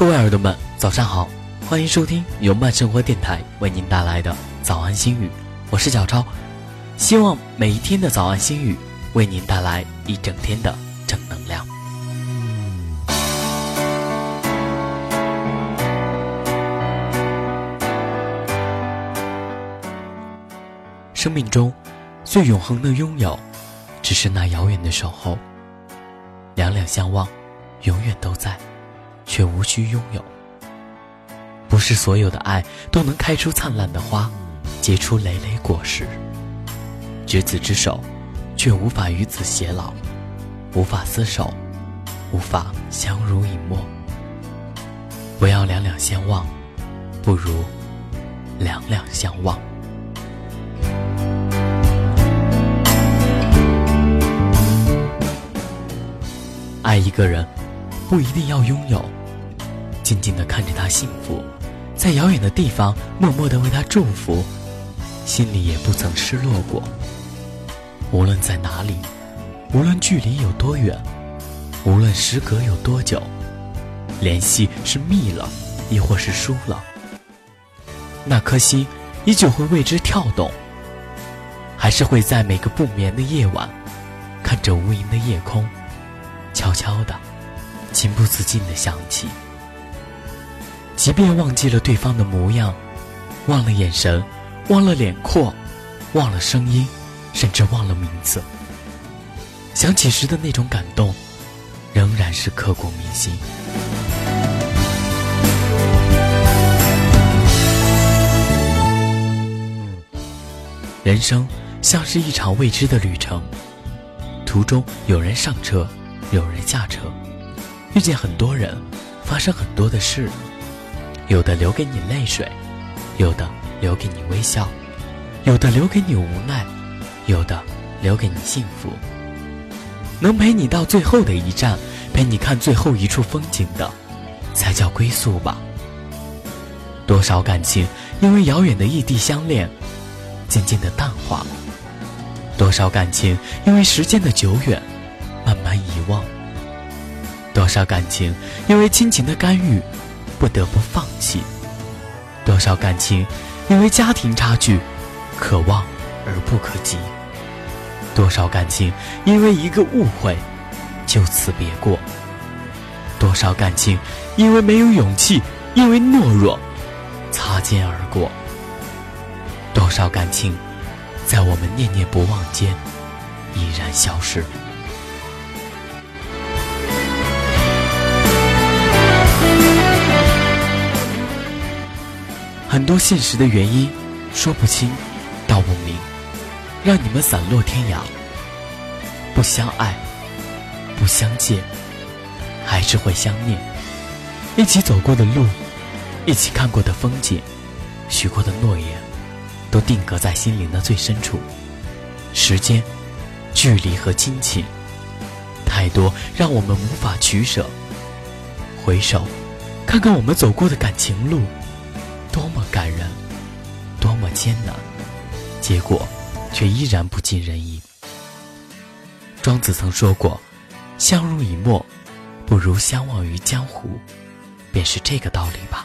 各位耳朵们，早上好，欢迎收听由慢生活电台为您带来的早安心语，我是小超，希望每一天的早安心语为您带来一整天的正能量。生命中最永恒的拥有，只是那遥远的守候。两两相望，永远都在。却无需拥有。不是所有的爱都能开出灿烂的花，结出累累果实。执子之手，却无法与子偕老，无法厮守，无法相濡以沫。不要两两相望，不如两两相忘。爱一个人，不一定要拥有。静静地看着他幸福，在遥远的地方默默地为他祝福，心里也不曾失落过。无论在哪里，无论距离有多远，无论时隔有多久，联系是密了，亦或是疏了，那颗心依旧会为之跳动，还是会在每个不眠的夜晚，看着无垠的夜空，悄悄的，情不自禁的想起。即便忘记了对方的模样，忘了眼神，忘了脸廓，忘了声音，甚至忘了名字，想起时的那种感动，仍然是刻骨铭心。人生像是一场未知的旅程，途中有人上车，有人下车，遇见很多人，发生很多的事。有的留给你泪水，有的留给你微笑，有的留给你无奈，有的留给你幸福。能陪你到最后的一站，陪你看最后一处风景的，才叫归宿吧。多少感情因为遥远的异地相恋，渐渐的淡化；多少感情因为时间的久远，慢慢遗忘；多少感情因为亲情的干预。不得不放弃。多少感情，因为家庭差距，可望而不可及；多少感情，因为一个误会，就此别过；多少感情，因为没有勇气，因为懦弱，擦肩而过；多少感情，在我们念念不忘间，已然消失。很多现实的原因，说不清，道不明，让你们散落天涯。不相爱，不相见，还是会相念。一起走过的路，一起看过的风景，许过的诺言，都定格在心灵的最深处。时间、距离和亲情，太多让我们无法取舍。回首，看看我们走过的感情路。多么感人，多么艰难，结果却依然不尽人意。庄子曾说过：“相濡以沫，不如相忘于江湖。”便是这个道理吧。